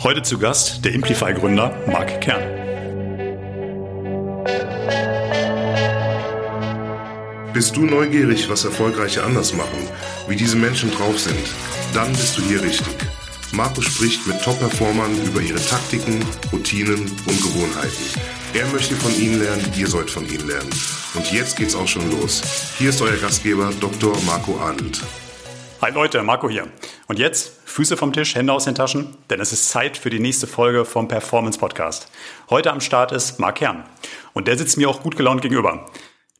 Heute zu Gast der Implify-Gründer Marc Kern. Bist du neugierig, was Erfolgreiche anders machen, wie diese Menschen drauf sind? Dann bist du hier richtig. Marco spricht mit Top-Performern über ihre Taktiken, Routinen und Gewohnheiten. Er möchte von ihnen lernen, ihr sollt von ihnen lernen. Und jetzt geht's auch schon los. Hier ist euer Gastgeber Dr. Marco Adelt. Hi Leute, Marco hier. Und jetzt Füße vom Tisch, Hände aus den Taschen, denn es ist Zeit für die nächste Folge vom Performance Podcast. Heute am Start ist Marc Kern. Und der sitzt mir auch gut gelaunt gegenüber.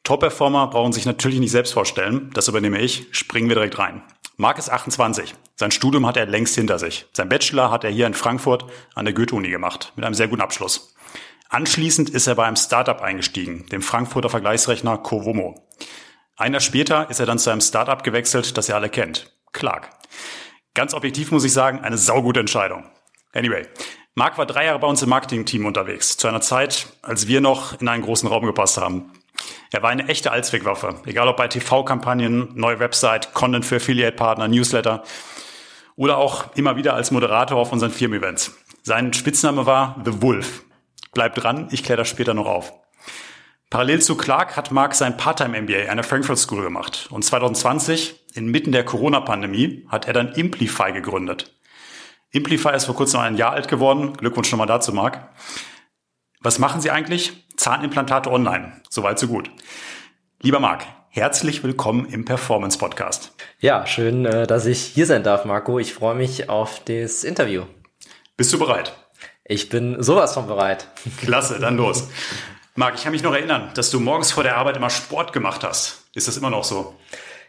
Top-Performer brauchen sich natürlich nicht selbst vorstellen. Das übernehme ich. Springen wir direkt rein. Marc ist 28. Sein Studium hat er längst hinter sich. Sein Bachelor hat er hier in Frankfurt an der Goethe-Uni gemacht, mit einem sehr guten Abschluss. Anschließend ist er bei einem Startup eingestiegen, dem Frankfurter Vergleichsrechner Covomo. Ein Jahr später ist er dann zu einem Startup gewechselt, das ihr alle kennt. Clark. Ganz objektiv muss ich sagen, eine saugute Entscheidung. Anyway, Marc war drei Jahre bei uns im Marketing-Team unterwegs, zu einer Zeit, als wir noch in einen großen Raum gepasst haben. Er war eine echte Allzweckwaffe, egal ob bei TV-Kampagnen, neue Website, Content für Affiliate-Partner, Newsletter oder auch immer wieder als Moderator auf unseren Firmen-Events. Sein Spitzname war The Wolf. Bleibt dran, ich kläre das später noch auf. Parallel zu Clark hat Mark sein Part-Time-MBA an der Frankfurt School gemacht und 2020, inmitten der Corona-Pandemie, hat er dann Implify gegründet. Implify ist vor kurzem ein Jahr alt geworden. Glückwunsch nochmal dazu, Marc. Was machen Sie eigentlich? Zahnimplantate online. Soweit, so gut. Lieber Marc, herzlich willkommen im Performance Podcast. Ja, schön, äh, dass ich hier sein darf, Marco. Ich freue mich auf das Interview. Bist du bereit? Ich bin sowas von bereit. Klasse, dann los. Marc, ich kann mich noch erinnern, dass du morgens vor der Arbeit immer Sport gemacht hast. Ist das immer noch so?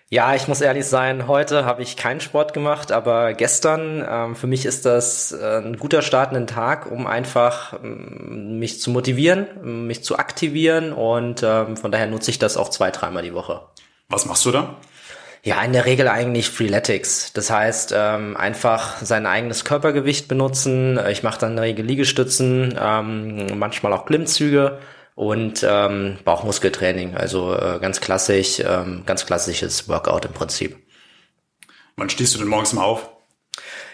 Ja, ich muss ehrlich sein, heute habe ich keinen Sport gemacht, aber gestern, ähm, für mich ist das äh, ein guter Start in den Tag, um einfach ähm, mich zu motivieren, mich zu aktivieren und ähm, von daher nutze ich das auch zwei, dreimal die Woche. Was machst du da? Ja, in der Regel eigentlich Freeletics. Das heißt, ähm, einfach sein eigenes Körpergewicht benutzen. Ich mache dann in der Regel Liegestützen, ähm, manchmal auch Klimmzüge und ähm, Bauchmuskeltraining. Also äh, ganz klassisch, ähm, ganz klassisches Workout im Prinzip. Wann stehst du denn morgens mal auf?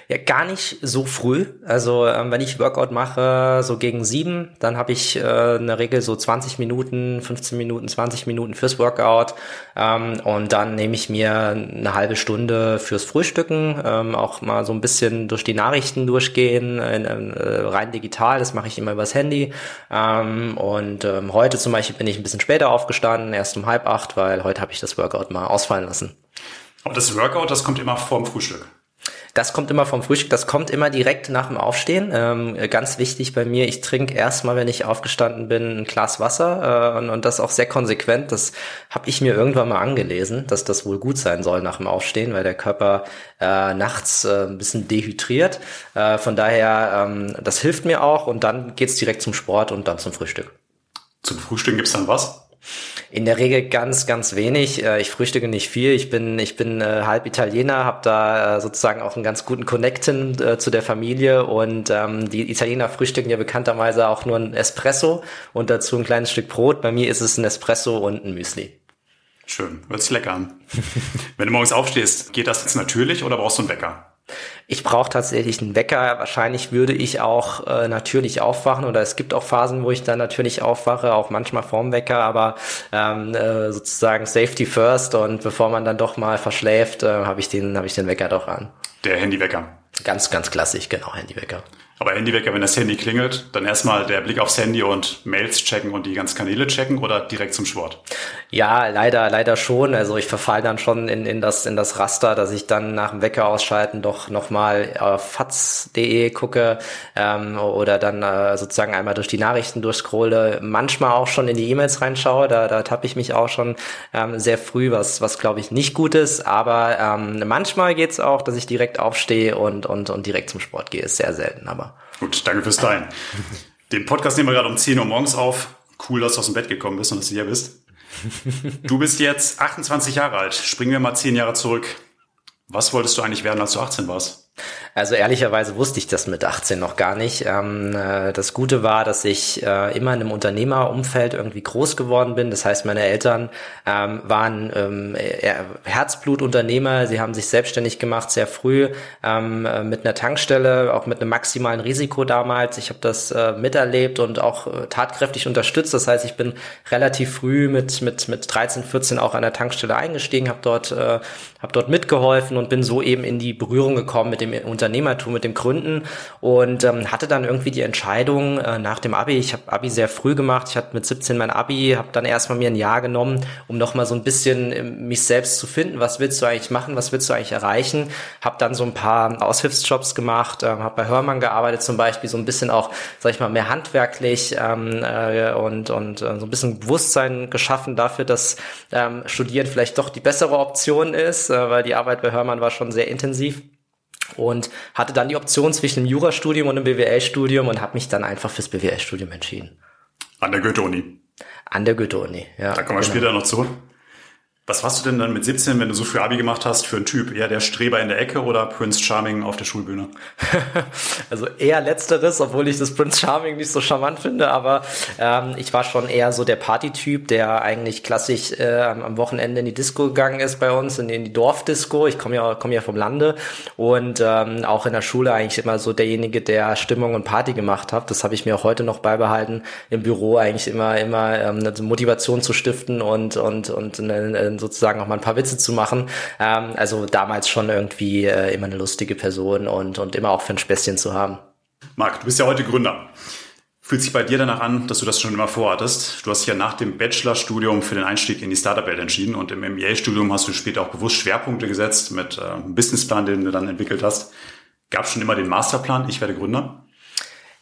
Ja, gar nicht so früh. Also ähm, wenn ich Workout mache, so gegen sieben, dann habe ich äh, in der Regel so 20 Minuten, 15 Minuten, 20 Minuten fürs Workout. Ähm, und dann nehme ich mir eine halbe Stunde fürs Frühstücken, ähm, auch mal so ein bisschen durch die Nachrichten durchgehen, in, äh, rein digital, das mache ich immer übers Handy. Ähm, und ähm, heute zum Beispiel bin ich ein bisschen später aufgestanden, erst um halb acht, weil heute habe ich das Workout mal ausfallen lassen. Aber das Workout, das kommt immer vorm Frühstück. Das kommt immer vom Frühstück, das kommt immer direkt nach dem Aufstehen. Ähm, ganz wichtig bei mir, ich trinke erstmal, wenn ich aufgestanden bin, ein Glas Wasser äh, und, und, das auch sehr konsequent. Das habe ich mir irgendwann mal angelesen, dass das wohl gut sein soll nach dem Aufstehen, weil der Körper äh, nachts äh, ein bisschen dehydriert. Äh, von daher, ähm, das hilft mir auch und dann geht's direkt zum Sport und dann zum Frühstück. Zum Frühstück gibt's dann was? In der Regel ganz, ganz wenig. Äh, ich frühstücke nicht viel. Ich bin, ich bin äh, halb Italiener, habe da äh, sozusagen auch einen ganz guten Connecten äh, zu der Familie und ähm, die Italiener frühstücken ja bekannterweise auch nur ein Espresso und dazu ein kleines Stück Brot. Bei mir ist es ein Espresso und ein Müsli. Schön, hört sich lecker an. Wenn du morgens aufstehst, geht das jetzt natürlich oder brauchst du einen Wecker? Ich brauche tatsächlich einen Wecker. Wahrscheinlich würde ich auch äh, natürlich aufwachen oder es gibt auch Phasen, wo ich dann natürlich aufwache, auch manchmal vorm Wecker, aber ähm, äh, sozusagen Safety first und bevor man dann doch mal verschläft, äh, habe ich den habe ich den Wecker doch an. Der Handywecker. Ganz ganz klassisch, genau Handywecker. Aber Handywecker, wenn das Handy klingelt, dann erstmal der Blick aufs Handy und Mails checken und die ganzen Kanäle checken oder direkt zum Sport? Ja, leider, leider schon. Also ich verfall dann schon in, in, das, in das Raster, dass ich dann nach dem Wecker ausschalten doch nochmal auf faz.de gucke ähm, oder dann äh, sozusagen einmal durch die Nachrichten durchscrolle, manchmal auch schon in die E-Mails reinschaue. Da, da tappe ich mich auch schon ähm, sehr früh, was, was glaube ich nicht gut ist. Aber ähm, manchmal geht's auch, dass ich direkt aufstehe und, und, und direkt zum Sport gehe. Ist sehr selten, aber Gut, danke fürs Teilen. Den Podcast nehmen wir gerade um 10 Uhr morgens auf. Cool, dass du aus dem Bett gekommen bist und dass du hier bist. Du bist jetzt 28 Jahre alt. Springen wir mal 10 Jahre zurück. Was wolltest du eigentlich werden, als du 18 warst? Also ehrlicherweise wusste ich das mit 18 noch gar nicht. Ähm, äh, das Gute war, dass ich äh, immer in einem Unternehmerumfeld irgendwie groß geworden bin. Das heißt, meine Eltern ähm, waren ähm, Herzblutunternehmer. Sie haben sich selbstständig gemacht sehr früh äh, mit einer Tankstelle, auch mit einem maximalen Risiko damals. Ich habe das äh, miterlebt und auch äh, tatkräftig unterstützt. Das heißt, ich bin relativ früh mit mit mit 13, 14 auch an der Tankstelle eingestiegen, habe dort äh, habe dort mitgeholfen und bin so eben in die Berührung gekommen mit dem Unternehmen Unternehmertum, mit dem Gründen und ähm, hatte dann irgendwie die Entscheidung äh, nach dem Abi, ich habe Abi sehr früh gemacht, ich hatte mit 17 mein Abi, habe dann erstmal mir ein Jahr genommen, um nochmal so ein bisschen äh, mich selbst zu finden, was willst du eigentlich machen, was willst du eigentlich erreichen, habe dann so ein paar Aushilfsjobs gemacht, äh, habe bei Hörmann gearbeitet zum Beispiel, so ein bisschen auch, sag ich mal, mehr handwerklich ähm, äh, und, und äh, so ein bisschen Bewusstsein geschaffen dafür, dass ähm, Studieren vielleicht doch die bessere Option ist, äh, weil die Arbeit bei Hörmann war schon sehr intensiv und hatte dann die Option zwischen einem Jurastudium und einem BWL-Studium und habe mich dann einfach fürs BWL-Studium entschieden. An der Goethe-Uni. An der Goethe-Uni, ja. Da kommen wir genau. später noch zu. Was warst du denn dann mit 17, wenn du so früh Abi gemacht hast, für einen Typ? Eher der Streber in der Ecke oder Prince Charming auf der Schulbühne? also eher letzteres, obwohl ich das Prince Charming nicht so charmant finde, aber ähm, ich war schon eher so der Partytyp, der eigentlich klassisch äh, am Wochenende in die Disco gegangen ist bei uns, in, in die Dorfdisco. Ich komme ja, komm ja vom Lande und ähm, auch in der Schule eigentlich immer so derjenige, der Stimmung und Party gemacht hat. Das habe ich mir auch heute noch beibehalten, im Büro eigentlich immer, immer ähm, eine Motivation zu stiften und, und, und eine, eine sozusagen auch mal ein paar Witze zu machen. Ähm, also damals schon irgendwie äh, immer eine lustige Person und, und immer auch für ein Späßchen zu haben. Marc, du bist ja heute Gründer. Fühlt sich bei dir danach an, dass du das schon immer vorhattest? Du hast dich ja nach dem Bachelorstudium für den Einstieg in die Startup-Welt entschieden und im MBA-Studium hast du später auch bewusst Schwerpunkte gesetzt mit äh, einem Businessplan, den du dann entwickelt hast. Gab es schon immer den Masterplan, ich werde Gründer?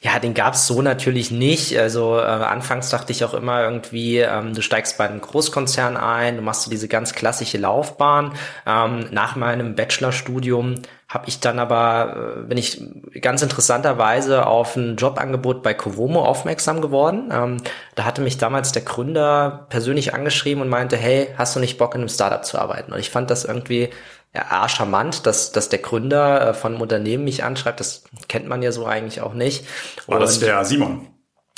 Ja, den gab's so natürlich nicht. Also äh, anfangs dachte ich auch immer irgendwie, ähm, du steigst bei einem Großkonzern ein, du machst so diese ganz klassische Laufbahn. Ähm, nach meinem Bachelorstudium habe ich dann aber, äh, bin ich ganz interessanterweise auf ein Jobangebot bei Covomo aufmerksam geworden. Ähm, da hatte mich damals der Gründer persönlich angeschrieben und meinte, hey, hast du nicht Bock in einem Startup zu arbeiten? Und ich fand das irgendwie ja, charmant, dass, dass der Gründer äh, von einem Unternehmen mich anschreibt. Das kennt man ja so eigentlich auch nicht. War das der Simon?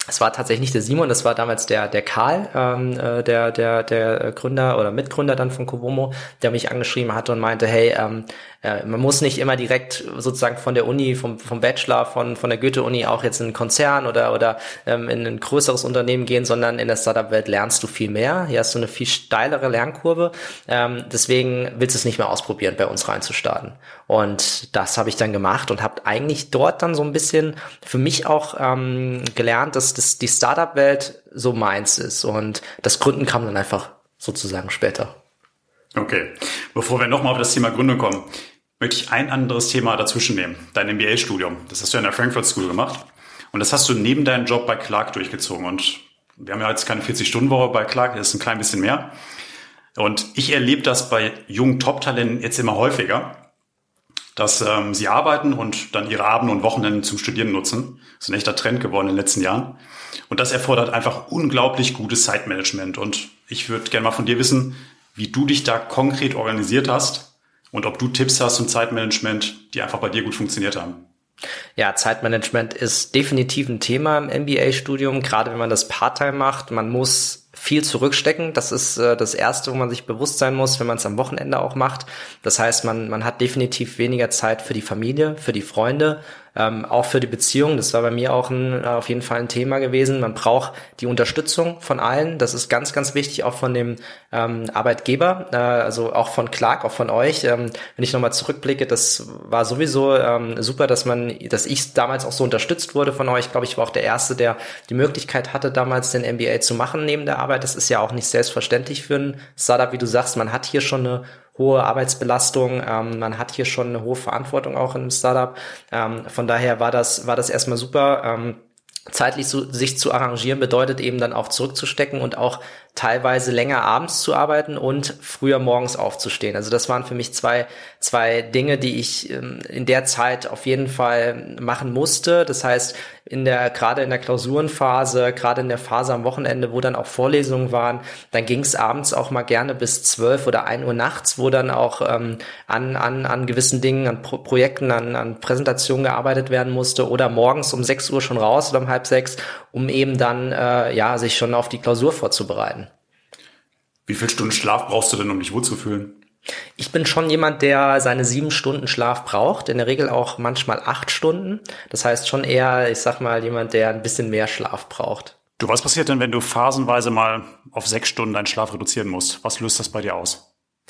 Es war tatsächlich nicht der Simon, das war damals der, der Karl, ähm, äh, der, der, der Gründer oder Mitgründer dann von Covomo, der mich angeschrieben hatte und meinte, hey, ähm, äh, man muss nicht immer direkt sozusagen von der Uni, vom, vom Bachelor, von, von der Goethe-Uni auch jetzt in einen Konzern oder, oder ähm, in ein größeres Unternehmen gehen, sondern in der Startup-Welt lernst du viel mehr. Hier hast du eine viel steilere Lernkurve. Ähm, deswegen willst du es nicht mehr ausprobieren, bei uns reinzustarten. Und das habe ich dann gemacht und habe eigentlich dort dann so ein bisschen für mich auch ähm, gelernt, dass das, die Startup-Welt so meins ist. Und das Gründen kam dann einfach sozusagen später. Okay, bevor wir nochmal auf das Thema Gründung kommen, möchte ich ein anderes Thema dazwischen nehmen. Dein MBA-Studium. Das hast du ja in der Frankfurt School gemacht. Und das hast du neben deinem Job bei Clark durchgezogen. Und wir haben ja jetzt keine 40-Stunden-Woche bei Clark, das ist ein klein bisschen mehr. Und ich erlebe das bei jungen Top-Talenten jetzt immer häufiger, dass ähm, sie arbeiten und dann ihre Abende und Wochenenden zum Studieren nutzen. Das ist ein echter Trend geworden in den letzten Jahren. Und das erfordert einfach unglaublich gutes Zeitmanagement. Und ich würde gerne mal von dir wissen, wie du dich da konkret organisiert hast und ob du Tipps hast zum Zeitmanagement, die einfach bei dir gut funktioniert haben. Ja, Zeitmanagement ist definitiv ein Thema im MBA-Studium, gerade wenn man das Part-Time macht. Man muss viel zurückstecken. Das ist äh, das Erste, wo man sich bewusst sein muss, wenn man es am Wochenende auch macht. Das heißt, man, man hat definitiv weniger Zeit für die Familie, für die Freunde ähm, auch für die Beziehung, das war bei mir auch ein, äh, auf jeden Fall ein Thema gewesen. Man braucht die Unterstützung von allen. Das ist ganz, ganz wichtig, auch von dem ähm, Arbeitgeber, äh, also auch von Clark, auch von euch. Ähm, wenn ich nochmal zurückblicke, das war sowieso ähm, super, dass man, dass ich damals auch so unterstützt wurde von euch. Ich glaube, ich war auch der Erste, der die Möglichkeit hatte, damals den MBA zu machen neben der Arbeit. Das ist ja auch nicht selbstverständlich für ein Startup, wie du sagst. Man hat hier schon eine hohe Arbeitsbelastung. Ähm, man hat hier schon eine hohe Verantwortung auch im Startup. Ähm, von daher war das, war das erstmal super. Ähm, zeitlich zu, sich zu arrangieren bedeutet eben dann auch zurückzustecken und auch teilweise länger abends zu arbeiten und früher morgens aufzustehen. Also das waren für mich zwei, zwei Dinge, die ich ähm, in der Zeit auf jeden Fall machen musste. Das heißt, in der, gerade in der Klausurenphase, gerade in der Phase am Wochenende, wo dann auch Vorlesungen waren, dann ging es abends auch mal gerne bis zwölf oder ein Uhr nachts, wo dann auch ähm, an, an, an gewissen Dingen, an Pro Projekten, an, an Präsentationen gearbeitet werden musste oder morgens um sechs Uhr schon raus oder um halb sechs, um eben dann äh, ja sich schon auf die Klausur vorzubereiten. Wie viel Stunden Schlaf brauchst du denn, um dich wohlzufühlen? Ich bin schon jemand, der seine sieben Stunden Schlaf braucht, in der Regel auch manchmal acht Stunden. Das heißt schon eher, ich sag mal, jemand, der ein bisschen mehr Schlaf braucht. Du, was passiert denn, wenn du phasenweise mal auf sechs Stunden deinen Schlaf reduzieren musst? Was löst das bei dir aus?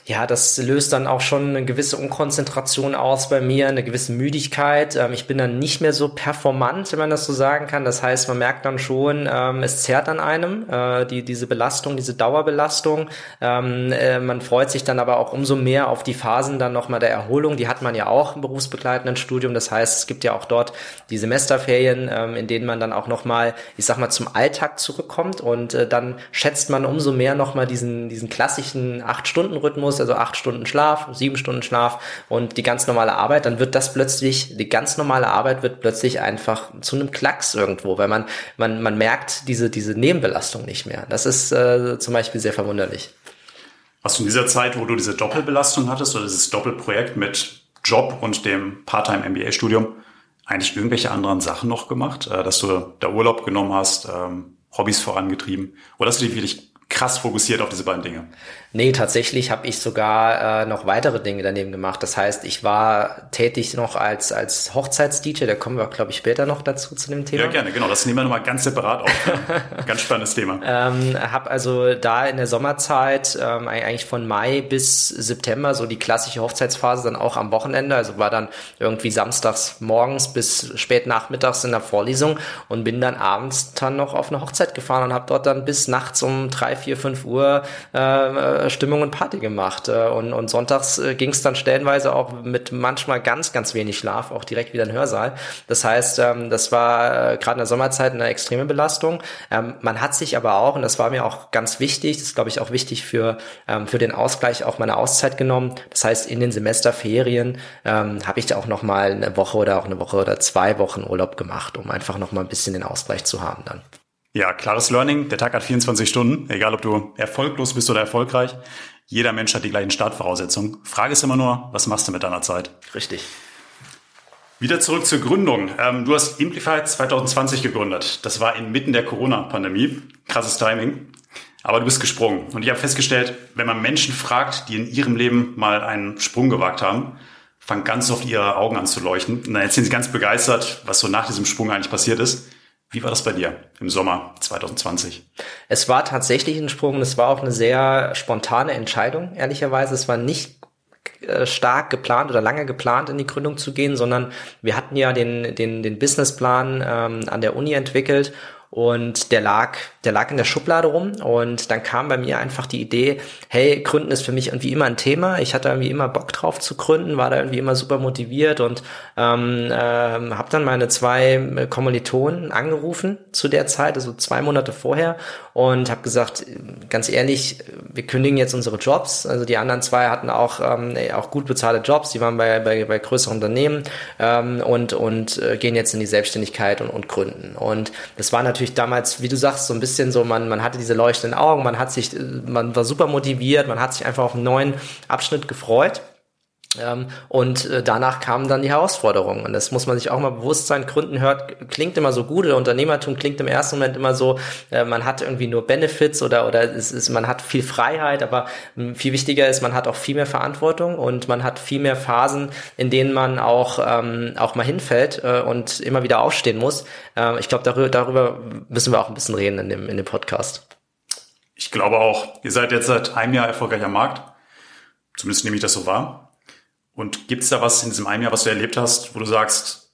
Ja, das löst dann auch schon eine gewisse Unkonzentration aus bei mir, eine gewisse Müdigkeit. Ähm, ich bin dann nicht mehr so performant, wenn man das so sagen kann. Das heißt, man merkt dann schon, ähm, es zerrt an einem, äh, die, diese Belastung, diese Dauerbelastung. Ähm, äh, man freut sich dann aber auch umso mehr auf die Phasen dann nochmal der Erholung. Die hat man ja auch im berufsbegleitenden Studium. Das heißt, es gibt ja auch dort die Semesterferien, ähm, in denen man dann auch nochmal, ich sag mal, zum Alltag zurückkommt und äh, dann schätzt man umso mehr nochmal diesen, diesen klassischen Acht-Stunden-Rhythmus musst, also acht Stunden Schlaf, sieben Stunden Schlaf und die ganz normale Arbeit, dann wird das plötzlich, die ganz normale Arbeit wird plötzlich einfach zu einem Klacks irgendwo, weil man, man, man merkt diese, diese Nebenbelastung nicht mehr. Das ist äh, zum Beispiel sehr verwunderlich. Hast du in dieser Zeit, wo du diese Doppelbelastung hattest oder dieses Doppelprojekt mit Job und dem Part-Time-MBA-Studium, eigentlich irgendwelche anderen Sachen noch gemacht, äh, dass du da Urlaub genommen hast, ähm, Hobbys vorangetrieben oder hast du dich wirklich krass fokussiert auf diese beiden Dinge? Nee, tatsächlich habe ich sogar äh, noch weitere Dinge daneben gemacht. Das heißt, ich war tätig noch als, als Hochzeits-DJ, da kommen wir, glaube ich, später noch dazu zu dem Thema. Ja, gerne, genau. Das nehmen wir nochmal ganz separat auf. ganz spannendes Thema. Ähm, habe also da in der Sommerzeit ähm, eigentlich von Mai bis September so die klassische Hochzeitsphase dann auch am Wochenende. Also war dann irgendwie samstags morgens bis spät nachmittags in der Vorlesung und bin dann abends dann noch auf eine Hochzeit gefahren und habe dort dann bis nachts um drei, vier, fünf Uhr äh, Stimmung und Party gemacht. Äh, und, und sonntags äh, ging es dann stellenweise auch mit manchmal ganz, ganz wenig Schlaf auch direkt wieder in den Hörsaal. Das heißt, ähm, das war äh, gerade in der Sommerzeit eine extreme Belastung. Ähm, man hat sich aber auch, und das war mir auch ganz wichtig, das ist glaube ich auch wichtig für, ähm, für den Ausgleich, auch meine Auszeit genommen. Das heißt, in den Semesterferien ähm, habe ich da auch nochmal eine Woche oder auch eine Woche oder zwei Wochen Urlaub gemacht, um einfach nochmal ein bisschen den Ausgleich zu haben dann. Ja, klares Learning. Der Tag hat 24 Stunden, egal ob du erfolglos bist oder erfolgreich. Jeder Mensch hat die gleichen Startvoraussetzungen. Frage ist immer nur, was machst du mit deiner Zeit? Richtig. Wieder zurück zur Gründung. Ähm, du hast Implify 2020 gegründet. Das war inmitten der Corona-Pandemie. Krasses Timing. Aber du bist gesprungen. Und ich habe festgestellt, wenn man Menschen fragt, die in ihrem Leben mal einen Sprung gewagt haben, fangen ganz oft ihre Augen an zu leuchten. Und dann erzählen sie ganz begeistert, was so nach diesem Sprung eigentlich passiert ist. Wie war das bei dir im Sommer 2020? Es war tatsächlich ein Sprung. Es war auch eine sehr spontane Entscheidung, ehrlicherweise. Es war nicht äh, stark geplant oder lange geplant, in die Gründung zu gehen, sondern wir hatten ja den, den, den Businessplan ähm, an der Uni entwickelt und der lag, der lag in der Schublade rum und dann kam bei mir einfach die Idee, hey, Gründen ist für mich irgendwie immer ein Thema. Ich hatte irgendwie immer Bock drauf zu gründen, war da irgendwie immer super motiviert und ähm, äh, habe dann meine zwei Kommilitonen angerufen zu der Zeit, also zwei Monate vorher und habe gesagt, ganz ehrlich, wir kündigen jetzt unsere Jobs. Also die anderen zwei hatten auch ähm, auch gut bezahlte Jobs, die waren bei, bei, bei größeren Unternehmen ähm, und und äh, gehen jetzt in die Selbstständigkeit und, und gründen. Und das war natürlich damals, wie du sagst, so ein bisschen so, man, man hatte diese leuchtenden Augen, man hat sich, man war super motiviert, man hat sich einfach auf einen neuen Abschnitt gefreut. Ähm, und äh, danach kamen dann die Herausforderungen. Und das muss man sich auch mal bewusst sein. Gründen hört, klingt immer so gut oder Unternehmertum klingt im ersten Moment immer so, äh, man hat irgendwie nur Benefits oder, oder es ist, man hat viel Freiheit, aber hm, viel wichtiger ist, man hat auch viel mehr Verantwortung und man hat viel mehr Phasen, in denen man auch, ähm, auch mal hinfällt äh, und immer wieder aufstehen muss. Äh, ich glaube, darüber, darüber müssen wir auch ein bisschen reden in dem, in dem Podcast. Ich glaube auch, ihr seid jetzt seit einem Jahr erfolgreicher Markt. Zumindest nehme ich das so wahr. Und gibt es da was in diesem einen Jahr, was du erlebt hast, wo du sagst,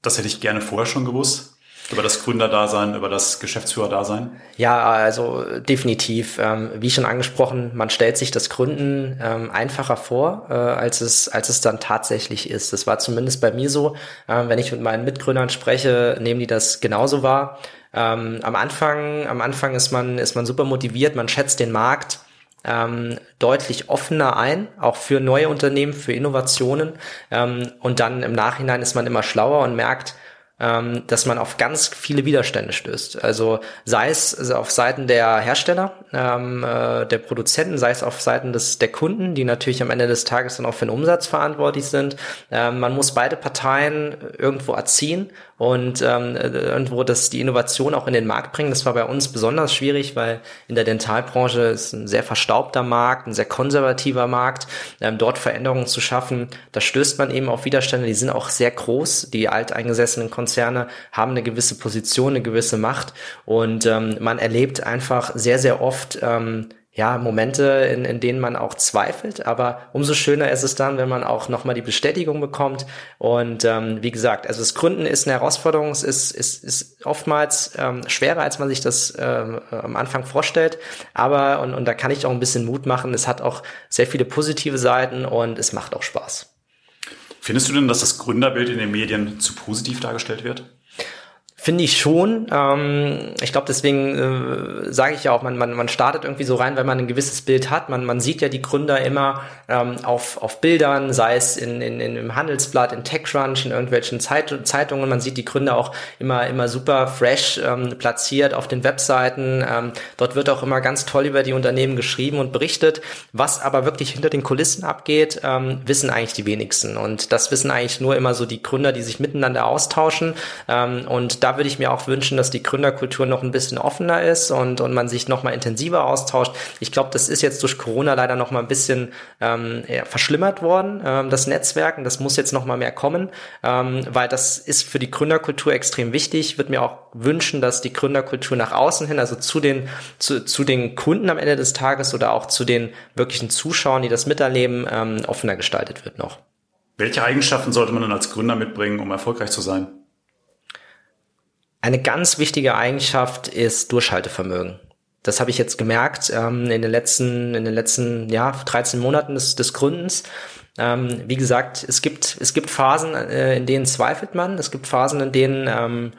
das hätte ich gerne vorher schon gewusst? Über das Gründerdasein, über das Geschäftsführerdasein? Ja, also definitiv. Ähm, wie schon angesprochen, man stellt sich das Gründen ähm, einfacher vor, äh, als, es, als es dann tatsächlich ist. Das war zumindest bei mir so. Ähm, wenn ich mit meinen Mitgründern spreche, nehmen die das genauso wahr. Am Anfang, am Anfang ist man, ist man super motiviert, man schätzt den Markt, ähm, deutlich offener ein, auch für neue Unternehmen, für Innovationen. Ähm, und dann im Nachhinein ist man immer schlauer und merkt, ähm, dass man auf ganz viele Widerstände stößt. Also sei es also auf Seiten der Hersteller, ähm, äh, der Produzenten, sei es auf Seiten des der Kunden, die natürlich am Ende des Tages dann auch für den Umsatz verantwortlich sind. Ähm, man muss beide Parteien irgendwo erziehen und ähm, irgendwo das die Innovation auch in den Markt bringen. Das war bei uns besonders schwierig, weil in der Dentalbranche ist ein sehr verstaubter Markt, ein sehr konservativer Markt. Ähm, dort Veränderungen zu schaffen, da stößt man eben auf Widerstände. Die sind auch sehr groß. Die alteingesessenen Konzerne haben eine gewisse Position, eine gewisse Macht und ähm, man erlebt einfach sehr sehr oft ähm, ja, Momente, in, in denen man auch zweifelt, aber umso schöner ist es dann, wenn man auch nochmal die Bestätigung bekommt. Und ähm, wie gesagt, also das Gründen ist eine Herausforderung, es ist, ist, ist oftmals ähm, schwerer, als man sich das ähm, am Anfang vorstellt. Aber, und, und da kann ich auch ein bisschen Mut machen, es hat auch sehr viele positive Seiten und es macht auch Spaß. Findest du denn, dass das Gründerbild in den Medien zu positiv dargestellt wird? Finde ich schon. Ähm, ich glaube, deswegen äh, sage ich ja auch, man, man, man startet irgendwie so rein, wenn man ein gewisses Bild hat. Man, man sieht ja die Gründer immer ähm, auf, auf Bildern, sei es in, in, in, im Handelsblatt, in TechCrunch, in irgendwelchen Zeit, Zeitungen. Man sieht die Gründer auch immer, immer super fresh ähm, platziert auf den Webseiten. Ähm, dort wird auch immer ganz toll über die Unternehmen geschrieben und berichtet. Was aber wirklich hinter den Kulissen abgeht, ähm, wissen eigentlich die wenigsten. Und das wissen eigentlich nur immer so die Gründer, die sich miteinander austauschen. Ähm, und da würde ich mir auch wünschen, dass die Gründerkultur noch ein bisschen offener ist und, und man sich noch mal intensiver austauscht. Ich glaube, das ist jetzt durch Corona leider noch mal ein bisschen ähm, verschlimmert worden, ähm, das Netzwerken. Das muss jetzt noch mal mehr kommen, ähm, weil das ist für die Gründerkultur extrem wichtig. Ich würde mir auch wünschen, dass die Gründerkultur nach außen hin, also zu den, zu, zu den Kunden am Ende des Tages oder auch zu den wirklichen Zuschauern, die das miterleben, ähm, offener gestaltet wird noch. Welche Eigenschaften sollte man dann als Gründer mitbringen, um erfolgreich zu sein? Eine ganz wichtige Eigenschaft ist Durchhaltevermögen. Das habe ich jetzt gemerkt ähm, in den letzten, in den letzten ja, 13 Monaten des, des Gründens. Ähm, wie gesagt, es gibt, es gibt Phasen, äh, in denen zweifelt man. Es gibt Phasen, in denen ähm,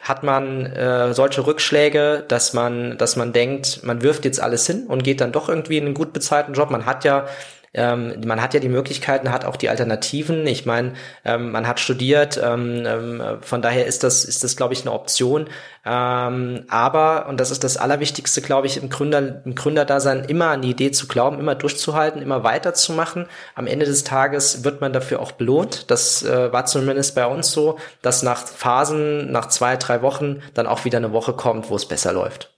hat man äh, solche Rückschläge, dass man, dass man denkt, man wirft jetzt alles hin und geht dann doch irgendwie in einen gut bezahlten Job. Man hat ja ähm, man hat ja die Möglichkeiten, hat auch die Alternativen. Ich meine, ähm, man hat studiert, ähm, ähm, von daher ist das, ist das, glaube ich, eine Option. Ähm, aber, und das ist das Allerwichtigste, glaube ich, im Gründer, im Gründerdasein, immer an die Idee zu glauben, immer durchzuhalten, immer weiterzumachen. Am Ende des Tages wird man dafür auch belohnt. Das äh, war zumindest bei uns so, dass nach Phasen, nach zwei, drei Wochen dann auch wieder eine Woche kommt, wo es besser läuft.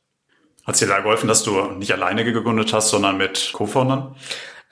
Hat es dir da geholfen, dass du nicht alleine gegründet hast, sondern mit Co-Foundern?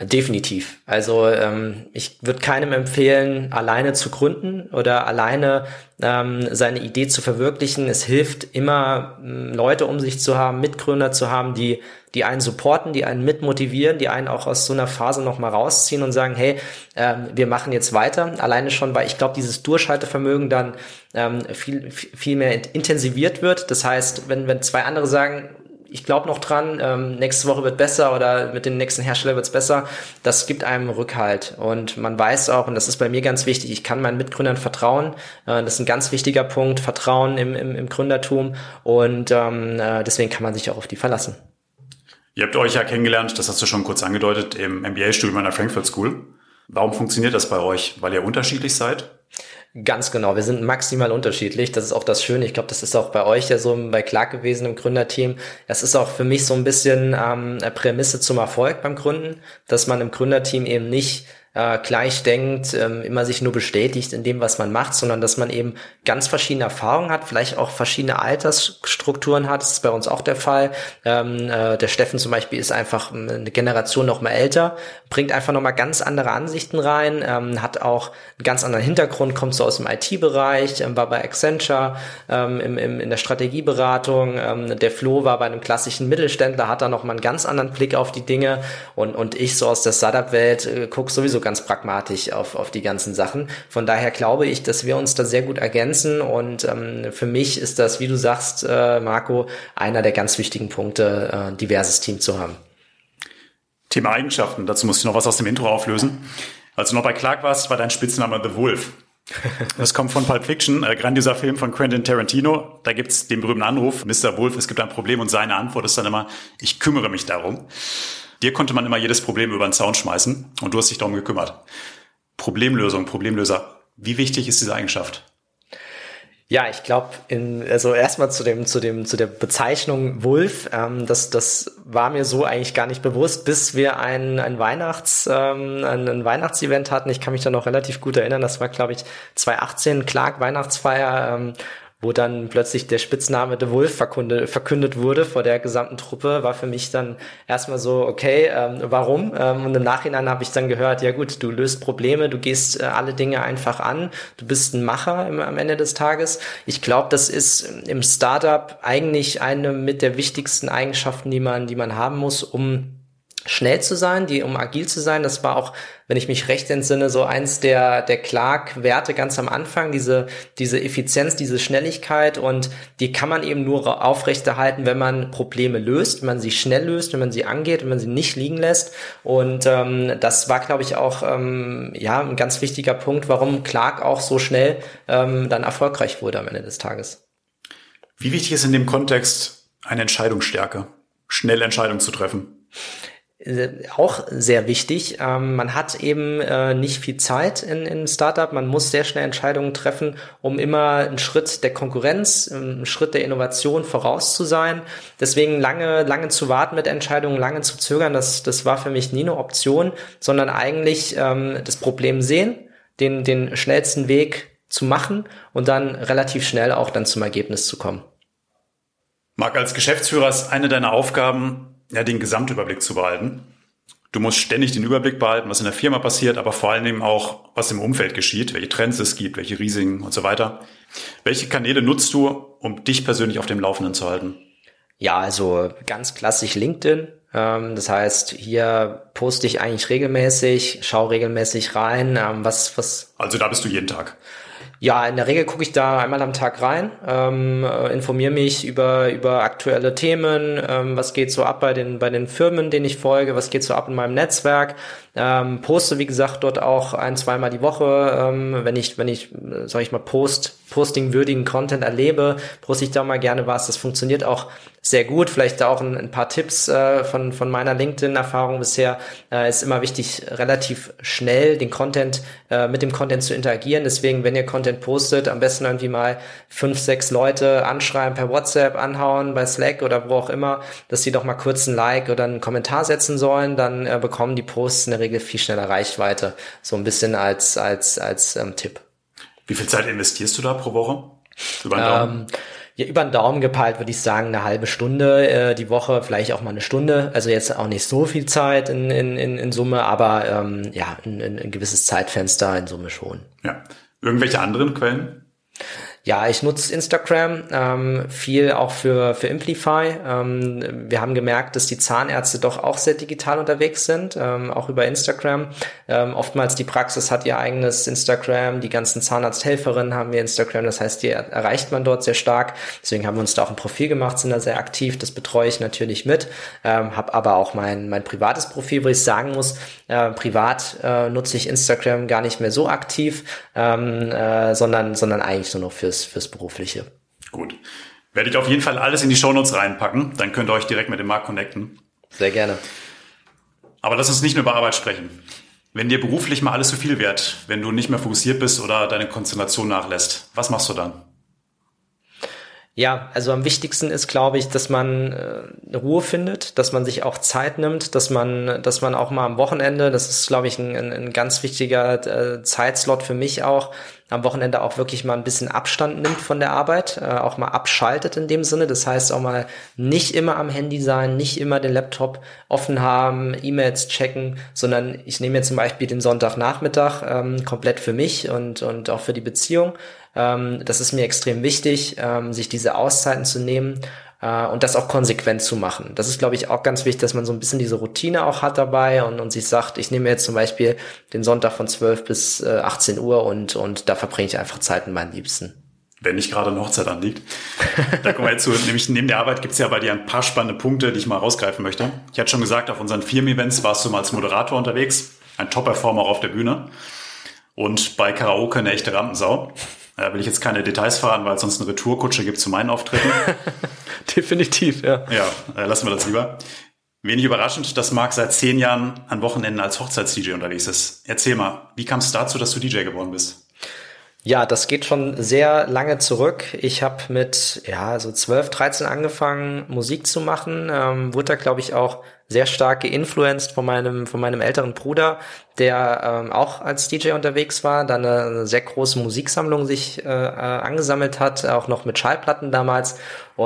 Definitiv. Also ähm, ich würde keinem empfehlen, alleine zu gründen oder alleine ähm, seine Idee zu verwirklichen. Es hilft immer, ähm, Leute um sich zu haben, Mitgründer zu haben, die, die einen supporten, die einen mitmotivieren, die einen auch aus so einer Phase nochmal rausziehen und sagen, hey, ähm, wir machen jetzt weiter. Alleine schon, weil ich glaube, dieses Durchhaltevermögen dann ähm, viel, viel mehr intensiviert wird. Das heißt, wenn, wenn zwei andere sagen, ich glaube noch dran, ähm, nächste Woche wird besser oder mit dem nächsten Hersteller wird's besser. Das gibt einem Rückhalt. Und man weiß auch, und das ist bei mir ganz wichtig, ich kann meinen Mitgründern vertrauen. Äh, das ist ein ganz wichtiger Punkt, Vertrauen im, im, im Gründertum. Und ähm, äh, deswegen kann man sich auch auf die verlassen. Ihr habt euch ja kennengelernt, das hast du schon kurz angedeutet, im MBA-Studium an der Frankfurt School. Warum funktioniert das bei euch? Weil ihr unterschiedlich seid? Ganz genau, wir sind maximal unterschiedlich. Das ist auch das Schöne. Ich glaube, das ist auch bei euch ja so bei Clark gewesen im Gründerteam. Das ist auch für mich so ein bisschen ähm, eine Prämisse zum Erfolg beim Gründen, dass man im Gründerteam eben nicht äh, gleich denkt, ähm, immer sich nur bestätigt in dem, was man macht, sondern dass man eben ganz verschiedene Erfahrungen hat, vielleicht auch verschiedene Altersstrukturen hat. Das ist bei uns auch der Fall. Ähm, äh, der Steffen zum Beispiel ist einfach eine Generation noch mal älter, bringt einfach noch mal ganz andere Ansichten rein, ähm, hat auch einen ganz anderen Hintergrund, kommt so aus dem IT-Bereich, ähm, war bei Accenture ähm, im, im, in der Strategieberatung. Ähm, der Flo war bei einem klassischen Mittelständler, hat da noch mal einen ganz anderen Blick auf die Dinge und, und ich so aus der Startup-Welt äh, gucke sowieso ganz pragmatisch auf, auf die ganzen Sachen. Von daher glaube ich, dass wir uns da sehr gut ergänzen und ähm, für mich ist das, wie du sagst, äh, Marco, einer der ganz wichtigen Punkte, äh, diverses Team zu haben. Thema Eigenschaften, dazu muss ich noch was aus dem Intro auflösen. Als du noch bei Clark warst, war dein Spitzname The Wolf. Das kommt von Pulp Fiction, äh, grandioser Film von Quentin Tarantino. Da gibt's den berühmten Anruf, Mr. Wolf, es gibt ein Problem und seine Antwort ist dann immer, ich kümmere mich darum. Dir konnte man immer jedes Problem über den Zaun schmeißen und du hast dich darum gekümmert. Problemlösung, Problemlöser. Wie wichtig ist diese Eigenschaft? Ja, ich glaube, also erstmal zu dem, zu dem, zu der Bezeichnung Wolf, ähm, das, das war mir so eigentlich gar nicht bewusst, bis wir ein, ein Weihnachts, ähm, ein, ein Weihnachtsevent hatten. Ich kann mich da noch relativ gut erinnern. Das war, glaube ich, 2018 Clark Weihnachtsfeier. Ähm, wo dann plötzlich der Spitzname The Wolf verkündet, wurde vor der gesamten Truppe, war für mich dann erstmal so, okay, ähm, warum? Ähm, und im Nachhinein habe ich dann gehört, ja gut, du löst Probleme, du gehst äh, alle Dinge einfach an, du bist ein Macher im, am Ende des Tages. Ich glaube, das ist im Startup eigentlich eine mit der wichtigsten Eigenschaften, die man, die man haben muss, um schnell zu sein, die um agil zu sein. Das war auch, wenn ich mich recht entsinne, so eins der der Clark-Werte ganz am Anfang, diese diese Effizienz, diese Schnelligkeit und die kann man eben nur aufrechterhalten, wenn man Probleme löst, wenn man sie schnell löst, wenn man sie angeht, wenn man sie nicht liegen lässt. Und ähm, das war, glaube ich, auch ähm, ja ein ganz wichtiger Punkt, warum Clark auch so schnell ähm, dann erfolgreich wurde am Ende des Tages. Wie wichtig ist in dem Kontext eine Entscheidungsstärke, schnell Entscheidungen zu treffen? Äh, auch sehr wichtig. Ähm, man hat eben äh, nicht viel Zeit in, in Startup. Man muss sehr schnell Entscheidungen treffen, um immer einen Schritt der Konkurrenz, einen Schritt der Innovation voraus zu sein. Deswegen lange, lange zu warten mit Entscheidungen, lange zu zögern, das, das war für mich nie eine Option, sondern eigentlich ähm, das Problem sehen, den, den schnellsten Weg zu machen und dann relativ schnell auch dann zum Ergebnis zu kommen. Marc, als Geschäftsführer ist eine deiner Aufgaben, ja, den Gesamtüberblick zu behalten. Du musst ständig den Überblick behalten, was in der Firma passiert, aber vor allen Dingen auch, was im Umfeld geschieht, welche Trends es gibt, welche Risiken und so weiter. Welche Kanäle nutzt du, um dich persönlich auf dem Laufenden zu halten? Ja, also ganz klassisch LinkedIn. Ähm, das heißt, hier poste ich eigentlich regelmäßig, schaue regelmäßig rein, ähm, was, was. Also da bist du jeden Tag. Ja, in der Regel gucke ich da einmal am Tag rein, ähm, äh, informiere mich über, über aktuelle Themen, ähm, was geht so ab bei den, bei den Firmen, denen ich folge, was geht so ab in meinem Netzwerk, ähm, poste, wie gesagt, dort auch ein, zweimal die Woche, ähm, wenn ich, wenn ich, sag ich mal, Post, postingwürdigen Content erlebe, poste ich da mal gerne was. Das funktioniert auch sehr gut. Vielleicht da auch ein, ein paar Tipps äh, von, von meiner LinkedIn-Erfahrung bisher. Äh, ist immer wichtig, relativ schnell den Content, äh, mit dem Content zu interagieren. Deswegen, wenn ihr Content postet, am besten irgendwie mal fünf, sechs Leute anschreiben per WhatsApp, anhauen, bei Slack oder wo auch immer, dass sie doch mal kurz ein Like oder einen Kommentar setzen sollen. Dann äh, bekommen die Posts eine Regel viel schneller Reichweite. So ein bisschen als, als, als ähm, Tipp. Wie viel Zeit investierst du da pro Woche? Über den Daumen? Ähm, ja, über den Daumen gepeilt würde ich sagen, eine halbe Stunde äh, die Woche, vielleicht auch mal eine Stunde. Also jetzt auch nicht so viel Zeit in, in, in, in Summe, aber ähm, ja, ein, ein gewisses Zeitfenster in Summe schon. Ja. Irgendwelche anderen Quellen? Ja, ich nutze Instagram ähm, viel auch für, für Implify. Ähm, wir haben gemerkt, dass die Zahnärzte doch auch sehr digital unterwegs sind, ähm, auch über Instagram. Ähm, oftmals die Praxis hat ihr eigenes Instagram, die ganzen Zahnarzthelferinnen haben ihr Instagram, das heißt, die erreicht man dort sehr stark. Deswegen haben wir uns da auch ein Profil gemacht, sind da sehr aktiv. Das betreue ich natürlich mit, ähm, habe aber auch mein, mein privates Profil, wo ich sagen muss, äh, privat äh, nutze ich Instagram gar nicht mehr so aktiv, ähm, äh, sondern, sondern eigentlich nur noch für fürs, fürs Berufliche. Gut. Werde ich auf jeden Fall alles in die Shownotes reinpacken. Dann könnt ihr euch direkt mit dem Markt connecten. Sehr gerne. Aber lass uns nicht nur über Arbeit sprechen. Wenn dir beruflich mal alles zu viel wird, wenn du nicht mehr fokussiert bist oder deine Konzentration nachlässt, was machst du dann? Ja, also am wichtigsten ist, glaube ich, dass man äh, Ruhe findet, dass man sich auch Zeit nimmt, dass man, dass man auch mal am Wochenende, das ist, glaube ich, ein, ein ganz wichtiger äh, Zeitslot für mich auch, am Wochenende auch wirklich mal ein bisschen Abstand nimmt von der Arbeit, äh, auch mal abschaltet in dem Sinne. Das heißt auch mal nicht immer am Handy sein, nicht immer den Laptop offen haben, E-Mails checken, sondern ich nehme mir zum Beispiel den Sonntagnachmittag ähm, komplett für mich und, und auch für die Beziehung ähm, das ist mir extrem wichtig, ähm, sich diese Auszeiten zu nehmen äh, und das auch konsequent zu machen. Das ist, glaube ich, auch ganz wichtig, dass man so ein bisschen diese Routine auch hat dabei und, und sich sagt, ich nehme jetzt zum Beispiel den Sonntag von 12 bis äh, 18 Uhr und, und da verbringe ich einfach Zeit mit meinen Liebsten wenn nicht gerade eine Hochzeit anliegt. Da kommen wir jetzt zu, nämlich neben der Arbeit gibt es ja bei dir ein paar spannende Punkte, die ich mal rausgreifen möchte. Ich hatte schon gesagt, auf unseren Firmen-Events warst du mal als Moderator unterwegs, ein Top-Performer auf der Bühne und bei Karaoke eine echte Rampensau. Da will ich jetzt keine Details fahren, weil es sonst eine Retourkutsche gibt zu meinen Auftritten. Definitiv, ja. Ja, äh, lassen wir das lieber. Wenig überraschend, dass Marc seit zehn Jahren an Wochenenden als Hochzeits-DJ unterwegs ist. Erzähl mal, wie kam es dazu, dass du DJ geworden bist? Ja, das geht schon sehr lange zurück. Ich habe mit ja so 12, 13 angefangen Musik zu machen. Ähm, wurde da glaube ich auch sehr stark geinfluenced von meinem, von meinem älteren Bruder, der ähm, auch als DJ unterwegs war, dann eine, sehr große Musiksammlung sich äh, äh, angesammelt hat, auch noch mit Schallplatten damals.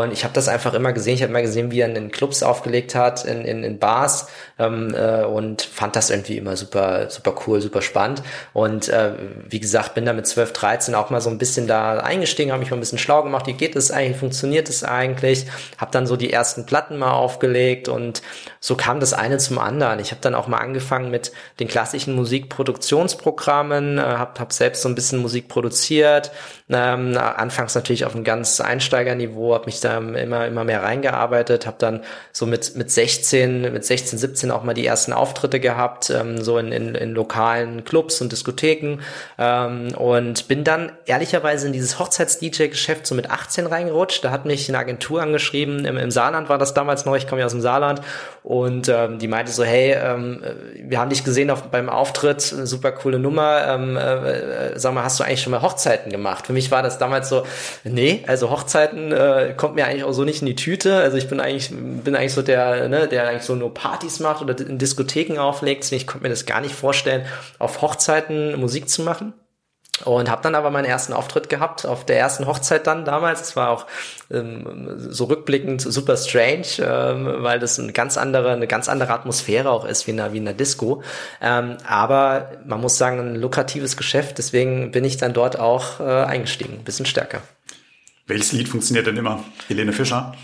Und ich habe das einfach immer gesehen. Ich habe immer gesehen, wie er in Clubs aufgelegt hat, in, in, in Bars ähm, äh, und fand das irgendwie immer super, super cool, super spannend. Und äh, wie gesagt, bin da mit 12, 13 auch mal so ein bisschen da eingestiegen, habe mich mal ein bisschen schlau gemacht, wie geht das eigentlich, funktioniert das eigentlich, habe dann so die ersten Platten mal aufgelegt und so kam das eine zum anderen. Ich habe dann auch mal angefangen mit den klassischen Musikproduktionsprogrammen, äh, habe hab selbst so ein bisschen Musik produziert, ähm, anfangs natürlich auf einem ganz Einsteigerniveau, habe mich da immer immer mehr reingearbeitet, habe dann so mit mit 16, mit 16, 17 auch mal die ersten Auftritte gehabt, ähm, so in, in, in lokalen Clubs und Diskotheken ähm, und bin dann ehrlicherweise in dieses Hochzeits-DJ-Geschäft so mit 18 reingerutscht. Da hat mich eine Agentur angeschrieben, im, im Saarland war das damals noch, ich komme ja aus dem Saarland und ähm, die meinte so, hey, ähm, wir haben dich gesehen auf, beim Auftritt, super coole Nummer. Ähm, äh, sag mal, hast du eigentlich schon mal Hochzeiten gemacht? Für mich war das damals so, nee, also Hochzeiten äh, kommt mir eigentlich auch so nicht in die Tüte. Also ich bin eigentlich, bin eigentlich so der, ne, der eigentlich so nur Partys macht oder in Diskotheken auflegt. Ich konnte mir das gar nicht vorstellen, auf Hochzeiten Musik zu machen. Und habe dann aber meinen ersten Auftritt gehabt auf der ersten Hochzeit dann damals. Es war auch ähm, so rückblickend super strange, ähm, weil das eine ganz andere, eine ganz andere Atmosphäre auch ist wie in einer, wie in einer Disco. Ähm, aber man muss sagen, ein lukratives Geschäft. Deswegen bin ich dann dort auch äh, eingestiegen, ein bisschen stärker. Welches Lied funktioniert denn immer? Helene Fischer?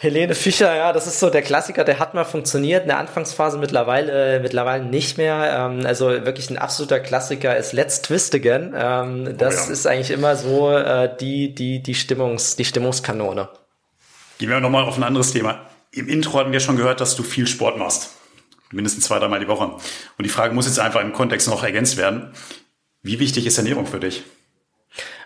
Helene Fischer, ja, das ist so der Klassiker, der hat mal funktioniert, in der Anfangsphase mittlerweile, äh, mittlerweile nicht mehr. Ähm, also wirklich ein absoluter Klassiker ist Let's Twist Again. Ähm, das oh ja. ist eigentlich immer so äh, die, die, die, Stimmungs, die Stimmungskanone. Gehen wir nochmal auf ein anderes Thema. Im Intro hatten wir schon gehört, dass du viel Sport machst. Mindestens zwei, dreimal die Woche. Und die Frage muss jetzt einfach im Kontext noch ergänzt werden. Wie wichtig ist Ernährung für dich?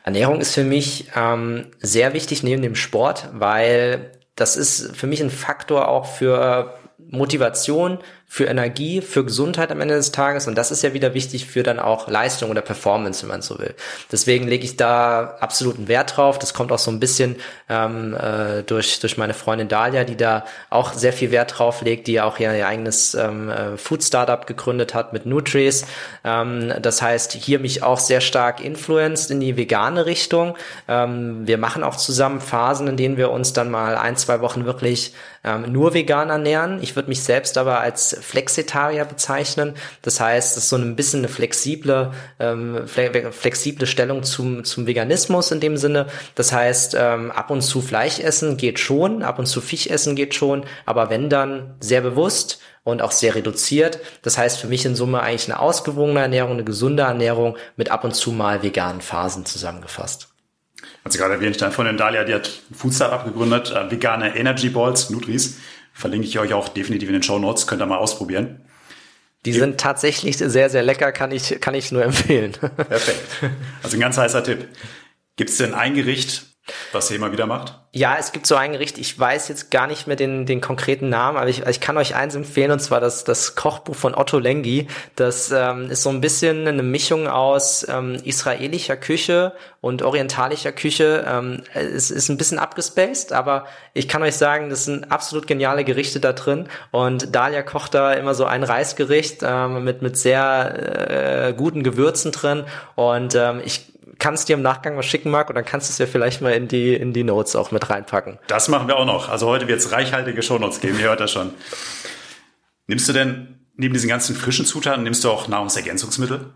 Ernährung ist für mich ähm, sehr wichtig neben dem Sport, weil das ist für mich ein Faktor auch für Motivation, für Energie, für Gesundheit am Ende des Tages. Und das ist ja wieder wichtig für dann auch Leistung oder Performance, wenn man so will. Deswegen lege ich da absoluten Wert drauf. Das kommt auch so ein bisschen ähm, äh, durch, durch meine Freundin Dalia, die da auch sehr viel Wert drauf legt, die ja auch ihr, ihr eigenes ähm, äh, Food-Startup gegründet hat mit Nutris. Ähm, das heißt, hier mich auch sehr stark influenced in die vegane Richtung. Ähm, wir machen auch zusammen Phasen, in denen wir uns dann mal ein, zwei Wochen wirklich ähm, nur vegan ernähren. Ich würde mich selbst aber als Flexitarier bezeichnen. Das heißt, es ist so ein bisschen eine flexible, ähm, flexible Stellung zum, zum Veganismus in dem Sinne. Das heißt, ähm, ab und zu Fleisch essen geht schon, ab und zu Fisch essen geht schon, aber wenn dann sehr bewusst und auch sehr reduziert. Das heißt für mich in Summe eigentlich eine ausgewogene Ernährung, eine gesunde Ernährung mit ab und zu mal veganen Phasen zusammengefasst. Sie gerade erwähnt, deine Freundin Dalia, die hat Food Startup gegründet, äh, vegane Energy Balls, Nutris. Verlinke ich euch auch definitiv in den Show Notes, könnt ihr mal ausprobieren. Die sind tatsächlich sehr, sehr lecker, kann ich, kann ich nur empfehlen. Perfekt. Also ein ganz heißer Tipp. Gibt es denn ein Gericht, was ihr immer wieder macht? Ja, es gibt so ein Gericht, ich weiß jetzt gar nicht mehr den, den konkreten Namen, aber ich, ich kann euch eins empfehlen, und zwar das, das Kochbuch von Otto Lengi. Das ähm, ist so ein bisschen eine Mischung aus ähm, israelischer Küche und orientalischer Küche. Ähm, es ist ein bisschen abgespaced, aber ich kann euch sagen, das sind absolut geniale Gerichte da drin. Und Dalia kocht da immer so ein Reisgericht ähm, mit, mit sehr äh, guten Gewürzen drin. Und ähm, ich kannst dir im Nachgang was schicken, Marc, und dann kannst du es ja vielleicht mal in die, in die Notes auch mit reinpacken. Das machen wir auch noch. Also heute wird es reichhaltige Shownotes geben, ihr hört das schon. Nimmst du denn neben diesen ganzen frischen Zutaten, nimmst du auch Nahrungsergänzungsmittel?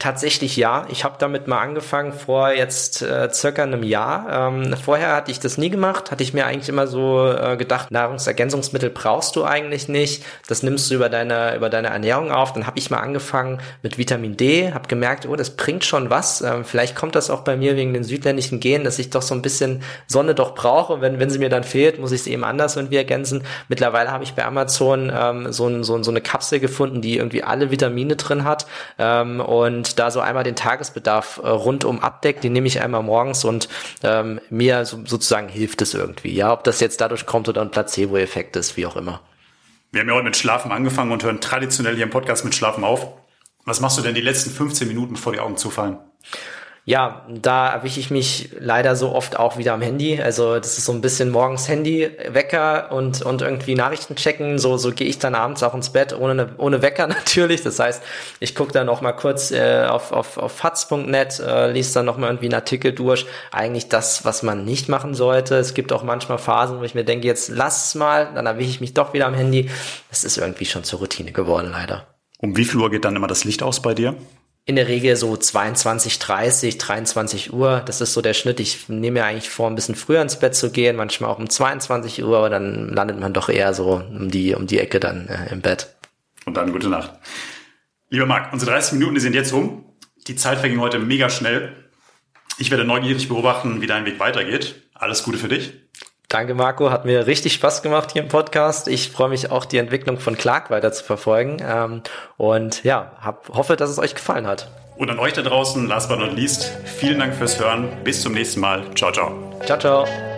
Tatsächlich ja. Ich habe damit mal angefangen vor jetzt äh, circa einem Jahr. Ähm, vorher hatte ich das nie gemacht. Hatte ich mir eigentlich immer so äh, gedacht, Nahrungsergänzungsmittel brauchst du eigentlich nicht. Das nimmst du über deine über deine Ernährung auf. Dann habe ich mal angefangen mit Vitamin D. Habe gemerkt, oh, das bringt schon was. Ähm, vielleicht kommt das auch bei mir wegen den südländischen Genen, dass ich doch so ein bisschen Sonne doch brauche. Wenn wenn sie mir dann fehlt, muss ich sie eben anders irgendwie ergänzen. Mittlerweile habe ich bei Amazon ähm, so, ein, so, so eine Kapsel gefunden, die irgendwie alle Vitamine drin hat ähm, und da so einmal den Tagesbedarf äh, rundum abdeckt. Die nehme ich einmal morgens und ähm, mir so, sozusagen hilft es irgendwie. Ja, ob das jetzt dadurch kommt oder ein Placebo-Effekt ist, wie auch immer. Wir haben ja heute mit Schlafen angefangen und hören traditionell hier im Podcast mit Schlafen auf. Was machst du denn die letzten 15 Minuten, bevor die Augen zufallen? Ja, da erwische ich mich leider so oft auch wieder am Handy. Also das ist so ein bisschen morgens Handy, Wecker und, und irgendwie Nachrichten checken. So, so gehe ich dann abends auch ins Bett, ohne, ohne Wecker natürlich. Das heißt, ich gucke dann noch mal kurz äh, auf, auf, auf fatz.net, äh, liest dann noch mal irgendwie einen Artikel durch. Eigentlich das, was man nicht machen sollte. Es gibt auch manchmal Phasen, wo ich mir denke, jetzt lass es mal, dann erwische ich mich doch wieder am Handy. Das ist irgendwie schon zur Routine geworden, leider. Um wie viel Uhr geht dann immer das Licht aus bei dir? In der Regel so 22, 30, 23 Uhr. Das ist so der Schnitt. Ich nehme mir eigentlich vor, ein bisschen früher ins Bett zu gehen, manchmal auch um 22 Uhr, aber dann landet man doch eher so um die, um die Ecke dann äh, im Bett. Und dann gute Nacht. Lieber Marc, unsere 30 Minuten, die sind jetzt rum. Die Zeit verging heute mega schnell. Ich werde neugierig beobachten, wie dein Weg weitergeht. Alles Gute für dich. Danke, Marco. Hat mir richtig Spaß gemacht hier im Podcast. Ich freue mich auch, die Entwicklung von Clark weiter zu verfolgen. Ähm, und ja, hab, hoffe, dass es euch gefallen hat. Und an euch da draußen, last but not least, vielen Dank fürs Hören. Bis zum nächsten Mal. Ciao, ciao. Ciao, ciao.